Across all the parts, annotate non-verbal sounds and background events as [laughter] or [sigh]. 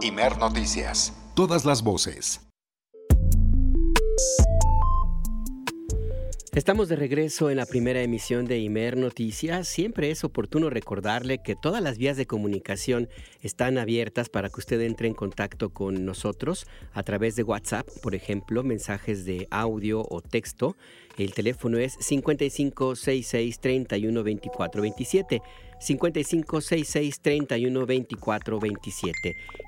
Imer Noticias. Todas las voces. Estamos de regreso en la primera emisión de Imer Noticias. Siempre es oportuno recordarle que todas las vías de comunicación están abiertas para que usted entre en contacto con nosotros a través de WhatsApp, por ejemplo, mensajes de audio o texto. El teléfono es 5566 312427. 55 66 31 24 27.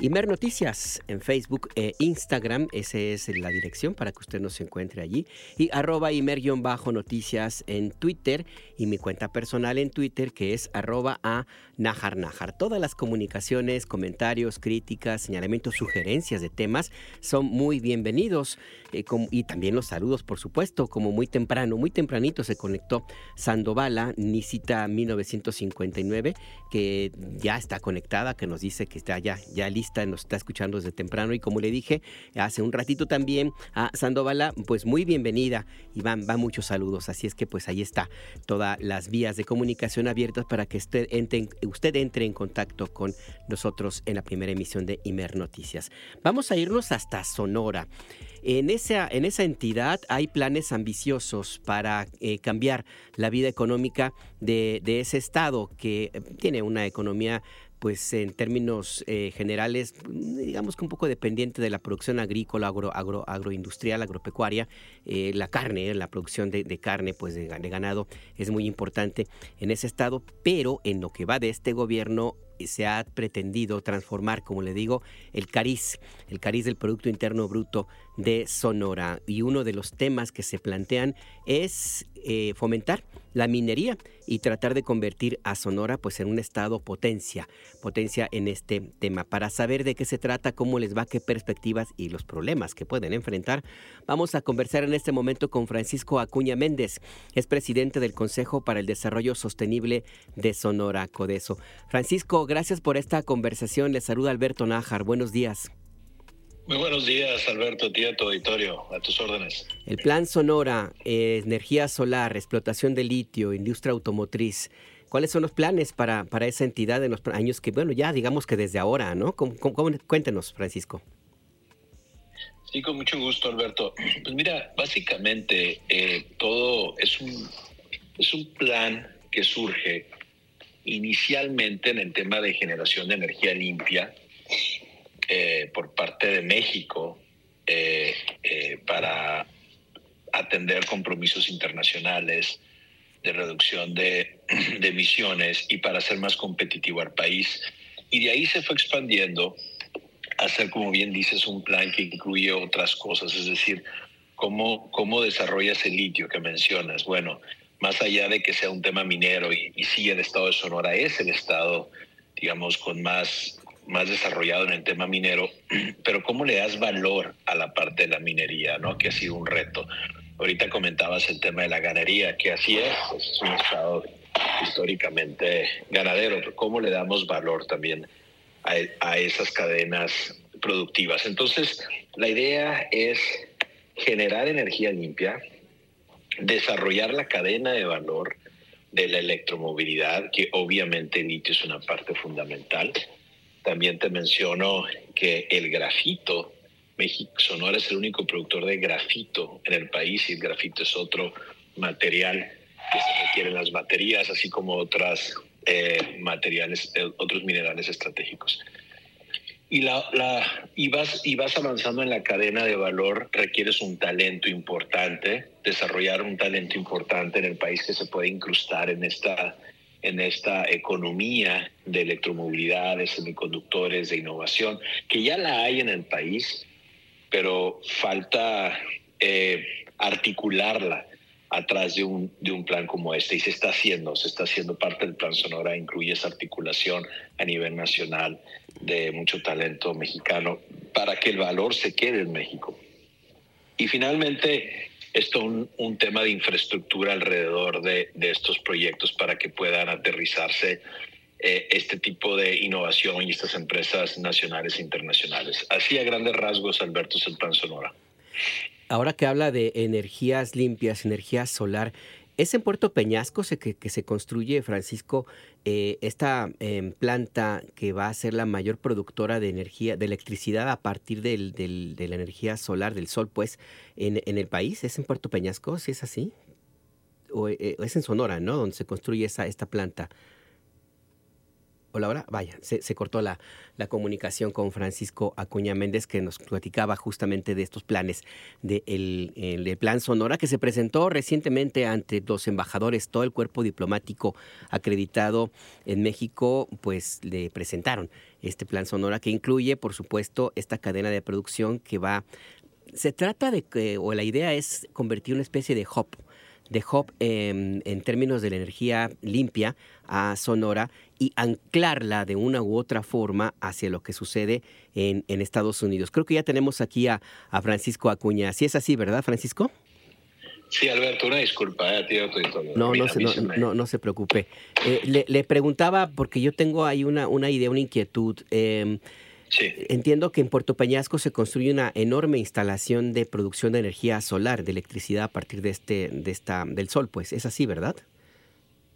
Imer Noticias en Facebook e Instagram, esa es la dirección para que usted nos encuentre allí. Y arroba Imer-noticias en Twitter y mi cuenta personal en Twitter que es arroba a Najar Najar. Todas las comunicaciones, comentarios, críticas, señalamientos, sugerencias de temas son muy bienvenidos. Eh, y también los saludos, por supuesto, como muy temprano, muy tempranito se conectó Sandovala, Nisita 1950 que ya está conectada, que nos dice que está ya, ya lista, nos está escuchando desde temprano. Y como le dije hace un ratito también a Sandovala, pues muy bienvenida y van, van muchos saludos. Así es que pues ahí está todas las vías de comunicación abiertas para que usted entre, usted entre en contacto con nosotros en la primera emisión de Imer Noticias. Vamos a irnos hasta Sonora. En esa, en esa entidad hay planes ambiciosos para eh, cambiar la vida económica de, ese estado que eh, tiene una economía pues en términos eh, generales, digamos que un poco dependiente de la producción agrícola, agro, agro, agroindustrial, agropecuaria, la carne, la producción de, carne, pues de, ganado es muy importante en ese estado, pero en lo que va de este gobierno se ha pretendido transformar, como le digo, el cariz, el cariz del Producto Interno Bruto de Sonora. Y uno de los temas que se plantean es eh, fomentar la minería y tratar de convertir a Sonora pues en un estado potencia, potencia en este tema. Para saber de qué se trata, cómo les va, qué perspectivas y los problemas que pueden enfrentar, vamos a conversar en este momento con Francisco Acuña Méndez, es presidente del Consejo para el Desarrollo Sostenible de Sonora, Codeso. Francisco, gracias por esta conversación. Le saluda Alberto Nájar. Buenos días. Muy buenos días, Alberto, a ti a tu auditorio, a tus órdenes. El plan Sonora, eh, energía solar, explotación de litio, industria automotriz. ¿Cuáles son los planes para, para esa entidad en los años que, bueno, ya digamos que desde ahora, ¿no? cuéntenos, Francisco. Sí, con mucho gusto, Alberto. [clears throat] Pues mira, básicamente eh, todo es un, es un plan que surge inicialmente en el tema de generación de energía limpia eh, por parte de México eh, eh, para atender compromisos internacionales de reducción [clears throat] de, emisiones y para ser más competitivo al país. Y de ahí se fue expandiendo a hacer, como bien dices, un plan que incluye otras cosas, es decir, cómo, cómo desarrollas el litio que mencionas. Bueno, más allá de que sea un tema minero y sí el estado de Sonora es el estado, digamos, con más más desarrollado en el tema minero, [clears throat] pero ¿cómo le das valor a la parte de la minería, ¿no? que ha sido un reto? Ahorita comentabas el tema de la ganadería, que así es, pues, es un estado históricamente ganadero, pero ¿cómo le damos valor también a, a esas cadenas productivas? Entonces, la idea es generar energía limpia, desarrollar la cadena de valor de la electromovilidad, que obviamente el litio es una parte fundamental, también te menciono que el grafito, México, Sonora es el único productor de grafito en el país y el grafito es otro material que se requiere en las baterías, así como otras eh, materiales, eh, otros minerales estratégicos. Y, la, y, vas, y vas avanzando en la cadena de valor, requieres un talento importante, desarrollar un talento importante en el país que se puede incrustar en esta en esta economía de electromovilidad, de semiconductores, de innovación, que ya la hay en el país, pero falta eh, articularla atrás de un, de un plan como este. Y se está haciendo, se está haciendo parte del plan Sonora, incluye esa articulación a nivel nacional de mucho talento mexicano para que el valor se quede en México. Y finalmente, esto un, un tema de infraestructura alrededor de, de, estos proyectos para que puedan aterrizarse eh, este tipo de innovación y estas empresas nacionales e internacionales. Así a grandes rasgos, Alberto Selpan Sonora. Ahora que habla de energías limpias, energía solar, Es en Puerto Peñasco que, se construye, Francisco, eh, esta em, planta que va a ser la mayor productora de energía, de electricidad a partir de la energía solar, del sol, pues, en, el país. ¿Es en Puerto Peñasco, si es así? O, eh, es en Sonora, ¿no? Donde se construye esa, esta planta. Hola, hola. Vaya, se, cortó la, la, comunicación con Francisco Acuña Méndez, que nos platicaba justamente de estos planes del de el, Plan Sonora, que se presentó recientemente ante los embajadores, todo el cuerpo diplomático acreditado en México, pues le presentaron este Plan Sonora, que incluye, por supuesto, esta cadena de producción que va. Se trata de que, o la idea es convertir una especie de hub de Hop en términos de la energía limpia a Sonora y anclarla de una u otra forma hacia lo que sucede en, en Estados Unidos. Creo que ya tenemos aquí a, a Francisco Acuña. Si es así, ¿verdad, Francisco? Sí, Alberto, una disculpa, eh, tío, no, no, se, no, no, se preocupe. Eh, le, le, preguntaba, porque yo tengo ahí una, una idea, una inquietud. Eh, Entiendo que en Puerto Peñasco se construye una enorme instalación de producción de energía solar, de electricidad a partir de este, de esta, del sol, pues. Es así, ¿verdad?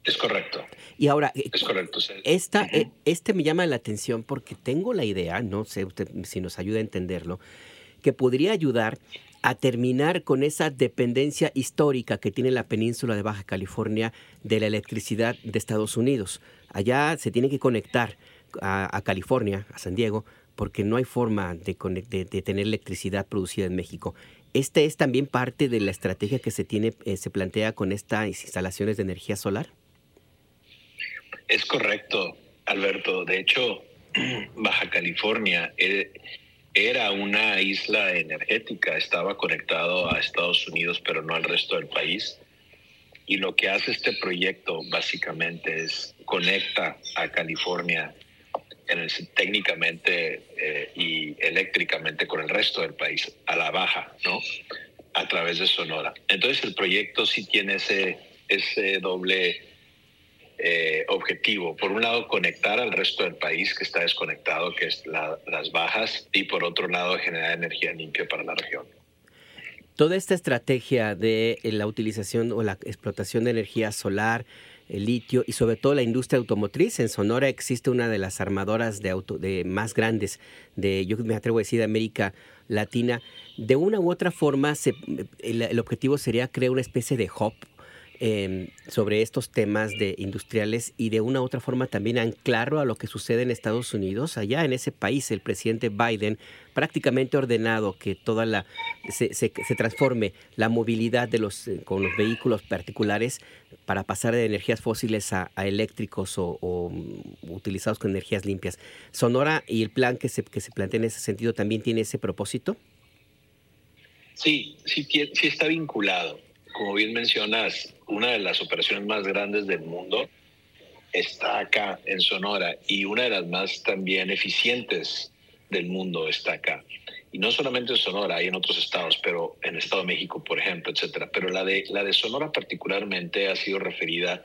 Es correcto. Y ahora, eh, es correcto. Esta, eh, este me llama la atención porque tengo la idea, no sé usted si nos ayuda a entenderlo, que podría ayudar a terminar con esa dependencia histórica que tiene la península de Baja California de la electricidad de Estados Unidos. Allá se tiene que conectar a California, a San Diego, porque no hay forma de, tener electricidad producida en México. ¿Este es también parte de la estrategia que se, tiene, eh, se plantea con estas instalaciones de energía solar? Es correcto, Alberto. De hecho, [clears throat] Baja California eh, era una isla energética, estaba conectado a Estados Unidos, pero no al resto del país. Y lo que hace este proyecto básicamente es conecta a California técnicamente eh, y eléctricamente con el resto del país a la baja, ¿no? A través de Sonora. Entonces el proyecto sí tiene ese, ese doble eh, objetivo. Por un lado, conectar al resto del país que está desconectado, que es las bajas, y por otro lado, generar energía limpia para la región. Toda esta estrategia de la utilización o la explotación de energía solar, el litio y sobre todo la industria automotriz. En Sonora existe una de las armadoras de auto de más grandes de, yo me atrevo a decir, de América Latina. De una u otra forma, el, el, objetivo sería crear una especie de hub Em, sobre estos temas de industriales y de una u otra forma también anclarlo a lo que sucede en Estados Unidos. Allá en ese país el presidente Biden prácticamente ordenado que toda la se, se, transforme la movilidad de los eh, con los vehículos particulares para pasar de energías fósiles a, eléctricos o, mm, utilizados con energías limpias. Sonora y el plan que se, que se plantea en ese sentido también tiene ese propósito. Sí, sí, sí está vinculado como bien mencionas, una de las operaciones más grandes del mundo está acá en Sonora y una de las más también eficientes del mundo está acá. Y no solamente en Sonora, hay en otros estados, pero en Estado de México, por ejemplo, etcétera. Pero la de, la de Sonora particularmente ha sido referida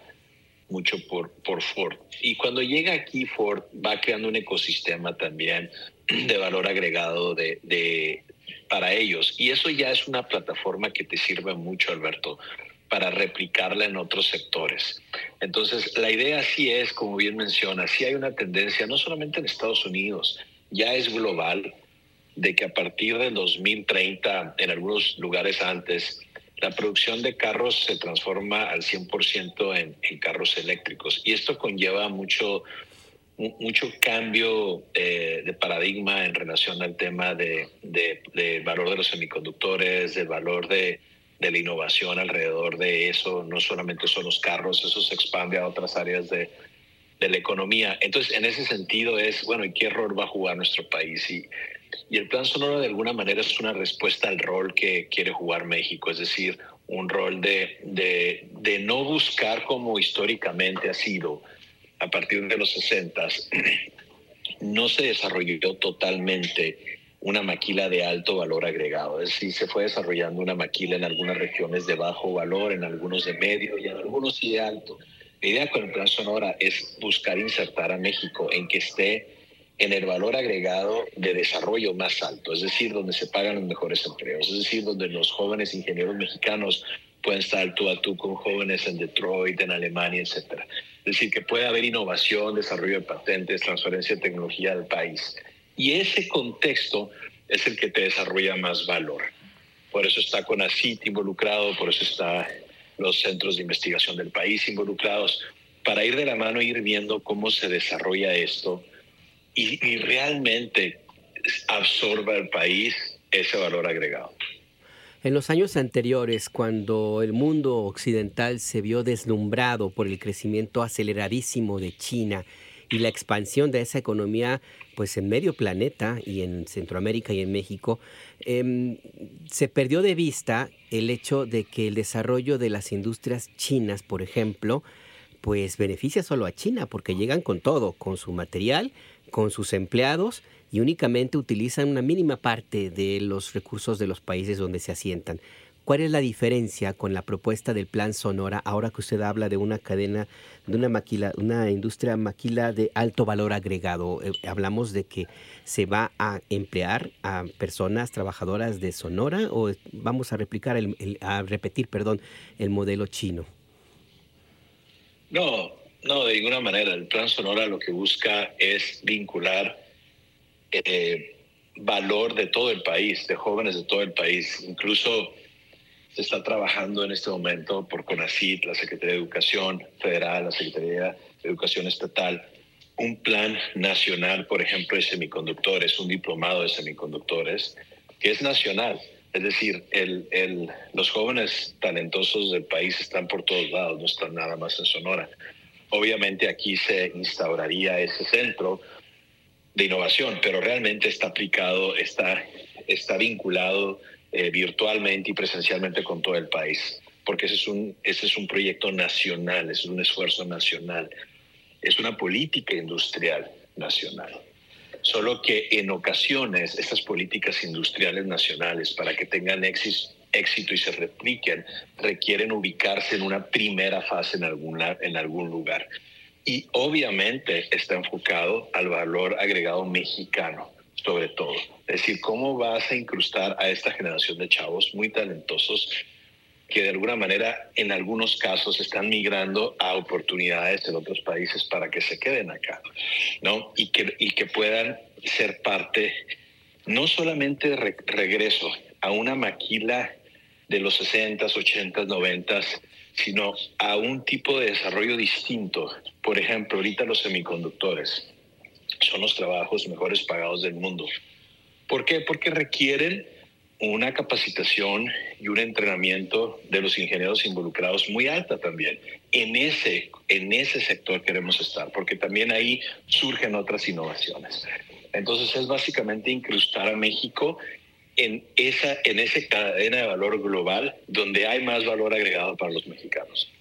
mucho por, por Ford. Y cuando llega aquí Ford va creando un ecosistema también de valor agregado de, de, para ellos. Y eso ya es una plataforma que te sirve mucho, Alberto, para replicarla en otros sectores. Entonces, la idea sí es, como bien menciona, sí hay una tendencia, no solamente en Estados Unidos, ya es global, de que a partir del 2030, en algunos lugares antes, la producción de carros se transforma al 100% en, en carros eléctricos. Y esto conlleva mucho mucho cambio eh, de paradigma en relación al tema de, de, valor de los semiconductores, del valor de, de, la innovación alrededor de eso. No solamente son los carros, eso se expande a otras áreas de, la economía. Entonces, en ese sentido es, bueno, ¿y qué rol va a jugar nuestro país? Y, y el plan sonoro de alguna manera es una respuesta al rol que quiere jugar México, es decir, un rol de, de no buscar como históricamente ha sido a partir de los 60 [clears throat] no se desarrolló totalmente una maquila de alto valor agregado. Es decir, se fue desarrollando una maquila en algunas regiones de bajo valor, en algunos de medio y en algunos sí de alto. La idea con el Plan Sonora es buscar insertar a México en que esté en el valor agregado de desarrollo más alto, es decir, donde se pagan los mejores empleos, es decir, donde los jóvenes ingenieros mexicanos pueden estar tú a tú con jóvenes en Detroit, en Alemania, etcétera. Es decir, que puede haber innovación, desarrollo de patentes, transferencia de tecnología al país. Y ese contexto es el que te desarrolla más valor. Por eso está con CONACIT involucrado, por eso está los centros de investigación del país involucrados, para ir de la mano, ir viendo cómo se desarrolla esto y realmente absorba el país ese valor agregado. En los años anteriores, cuando el mundo occidental se vio deslumbrado por el crecimiento aceleradísimo de China y la expansión de esa economía pues en medio planeta y en Centroamérica y en México, em, se perdió de vista el hecho de que el desarrollo de las industrias chinas, por ejemplo, pues beneficia solo a China porque llegan con todo, con su material, con sus empleados y únicamente utilizan una mínima parte de los recursos de los países donde se asientan. ¿Cuál es la diferencia con la propuesta del Plan Sonora ahora que usted habla de una cadena, de una maquila, una industria maquila de alto valor agregado? Eh, hablamos de que se va a emplear a personas trabajadoras de Sonora o vamos a replicar el, a repetir, perdón, el modelo chino. No, no, de ninguna manera. El Plan Sonora lo que busca es vincular eh, valor de todo el país, de jóvenes de todo el país, incluso se está trabajando en este momento por CONACIT, la Secretaría de Educación Federal, la Secretaría de Educación Estatal, un plan nacional, por ejemplo, de semiconductores, un diplomado de semiconductores, que es nacional. Es decir, el, el, los jóvenes talentosos del país están por todos lados, no están nada más en Sonora. Obviamente aquí se instauraría ese centro de innovación, pero realmente está aplicado, está, está vinculado eh, virtualmente y presencialmente con todo el país, porque ese es, un, ese es un proyecto nacional, es un esfuerzo nacional, es una política industrial nacional. Solo que en ocasiones estas políticas industriales nacionales, para que tengan éxito, y se repliquen, requieren ubicarse en una primera fase en algún, en algún lugar. Y obviamente está enfocado al valor agregado mexicano sobre todo. Es decir, cómo vas a incrustar a esta generación de chavos muy talentosos que de alguna manera en algunos casos están migrando a oportunidades en otros países para que se queden acá, ¿no? Y que, y que puedan ser parte no solamente de regreso a una maquila de los 60s, 80s, 90s, sino a un tipo de desarrollo distinto. Por ejemplo, ahorita los semiconductores son los trabajos mejores pagados del mundo. ¿Por qué? Porque requieren una capacitación y un entrenamiento de los ingenieros involucrados muy alta también. En ese, en ese sector queremos estar, porque también ahí surgen otras innovaciones. Entonces es básicamente incrustar a México en esa, en esa cadena de valor global donde hay más valor agregado para los mexicanos.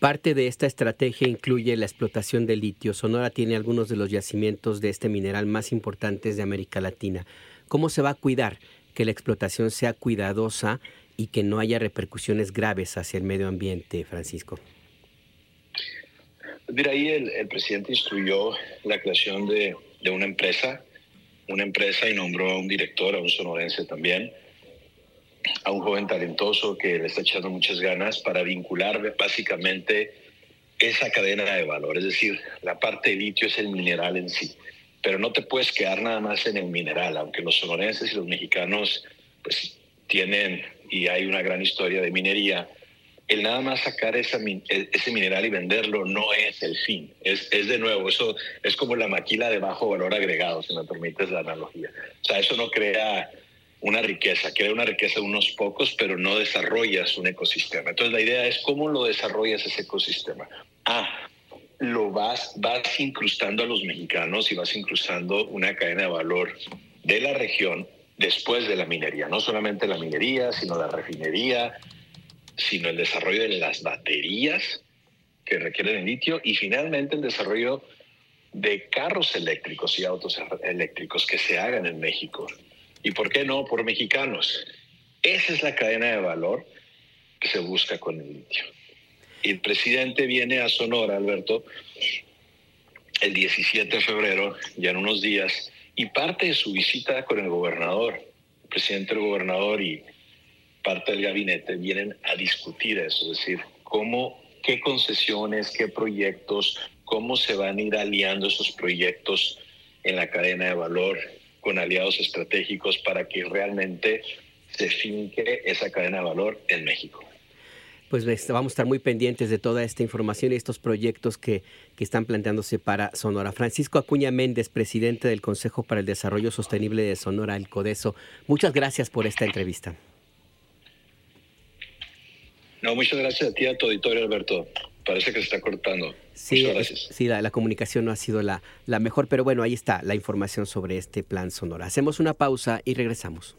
Parte de esta estrategia incluye la explotación de litio. Sonora tiene algunos de los yacimientos de este mineral más importantes de América Latina. ¿Cómo se va a cuidar que la explotación sea cuidadosa y que no haya repercusiones graves hacia el medio ambiente, Francisco? Mira, ahí el, presidente instruyó la creación de, de, una empresa, una empresa y nombró a un director, a un sonorense también, a un joven talentoso que le está echando muchas ganas para vincular básicamente esa cadena de valor. Es decir, la parte de litio es el mineral en sí, pero no te puedes quedar nada más en el mineral, aunque los sonorenses y los mexicanos pues tienen y hay una gran historia de minería. El nada más sacar e, ese mineral y venderlo no es el fin. Es, es de nuevo, eso es como la maquila de bajo valor agregado, si me permites la analogía. O sea, eso no crea una riqueza, crea una riqueza de unos pocos, pero no desarrollas un ecosistema. Entonces la idea es cómo lo desarrollas ese ecosistema. Ah, lo vas, vas incrustando a los mexicanos y vas incrustando una cadena de valor de la región después de la minería. No solamente la minería, sino la refinería, sino el desarrollo de las baterías que requieren el litio y finalmente el desarrollo de carros eléctricos y autos eléctricos que se hagan en México y por qué no por mexicanos. Esa es la cadena de valor que se busca con el litio. Y el presidente viene a Sonora, Alberto, el 17 de febrero, ya en unos días, y parte de su visita con el gobernador, el presidente del gobernador y, parte del gabinete vienen a discutir eso, es decir, cómo, qué concesiones, qué proyectos, cómo se van a ir aliando esos proyectos en la cadena de valor con aliados estratégicos para que realmente se finque esa cadena de valor en México pues vamos a estar muy pendientes de toda esta información y estos proyectos que, que, están planteándose para Sonora. Francisco Acuña Méndez, presidente del Consejo para el Desarrollo Sostenible de Sonora, el CODESO. Muchas gracias por esta entrevista. No, muchas gracias a ti, a tu auditorio, Alberto. Parece que se está cortando. Sí, sí la, la, comunicación no ha sido la, la mejor, pero bueno, ahí está la información sobre este plan Sonora. Hacemos una pausa y regresamos.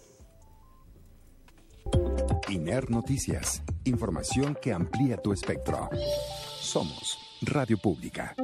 INER Noticias. Información que amplía tu espectro. Somos Radio Pública.